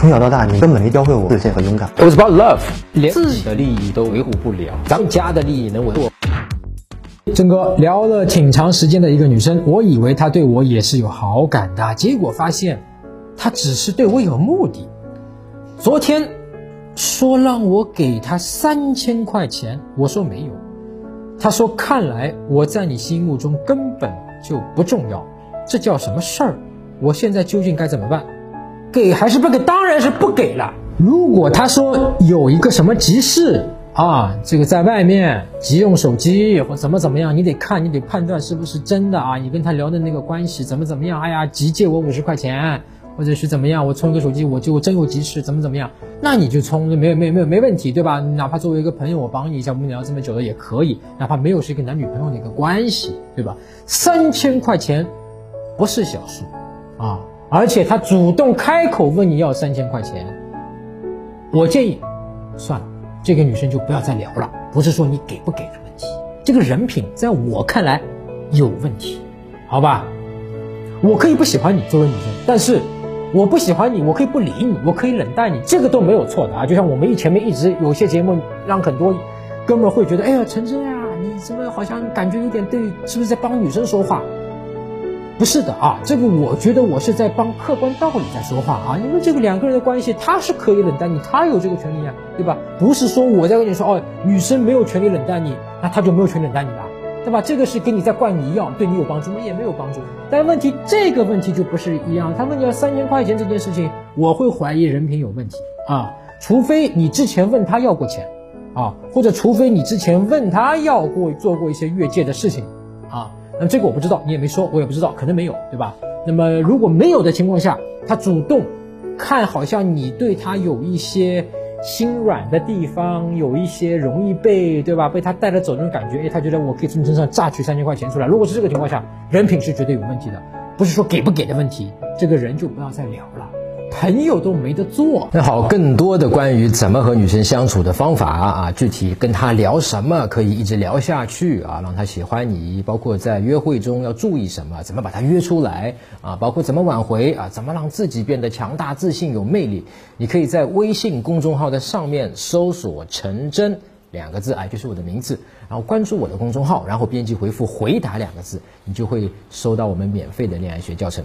从小到大，你根本没教会我自信和勇敢。It was about love，连自己的利益都维护不了，咱们家的利益能维护？郑哥聊了挺长时间的一个女生，我以为她对我也是有好感的，结果发现她只是对我有目的。昨天说让我给她三千块钱，我说没有。她说看来我在你心目中根本就不重要，这叫什么事儿？我现在究竟该怎么办？给还是不给？当然是不给了。如果他说有一个什么急事啊，这个在外面急用手机或怎么怎么样，你得看，你得判断是不是真的啊。你跟他聊的那个关系怎么怎么样？哎呀，急借我五十块钱，或者是怎么样？我充个手机，我就真有急事，怎么怎么样？那你就充，没有没有没有没问题，对吧？哪怕作为一个朋友，我帮你一下，我们聊这么久了也可以。哪怕没有是一个男女朋友的一个关系，对吧？三千块钱不是小数啊。而且他主动开口问你要三千块钱，我建议算了，这个女生就不要再聊了。不是说你给不给的问题，这个人品在我看来有问题，好吧？我可以不喜欢你作为女生，但是我不喜欢你，我可以不理你，我可以冷淡你，这个都没有错的啊。就像我们一前面一直有些节目，让很多哥们会觉得，哎呀，陈真呀，你怎么好像感觉有点对，是不是在帮女生说话？不是的啊，这个我觉得我是在帮客观道理在说话啊，因为这个两个人的关系，他是可以冷淡你，他有这个权利啊，对吧？不是说我在跟你说哦，女生没有权利冷淡你，那他就没有权利冷淡你了，对吧？这个是跟你在灌你药，对你有帮助吗？也没有帮助。但问题这个问题就不是一样，他问你要三千块钱这件事情，我会怀疑人品有问题啊，除非你之前问他要过钱啊，或者除非你之前问他要过做过一些越界的事情啊。那这个我不知道，你也没说，我也不知道，可能没有，对吧？那么如果没有的情况下，他主动看，好像你对他有一些心软的地方，有一些容易被，对吧？被他带着走那种感觉，哎，他觉得我可以从你身上榨取三千块钱出来。如果是这个情况下，人品是绝对有问题的，不是说给不给的问题，这个人就不要再聊了。朋友都没得做。那好，更多的关于怎么和女生相处的方法啊，具体跟她聊什么可以一直聊下去啊，让她喜欢你，包括在约会中要注意什么，怎么把她约出来啊，包括怎么挽回啊，怎么让自己变得强大、自信、有魅力。你可以在微信公众号的上面搜索“陈真”两个字，哎，就是我的名字，然后关注我的公众号，然后编辑回复“回答”两个字，你就会收到我们免费的恋爱学教程。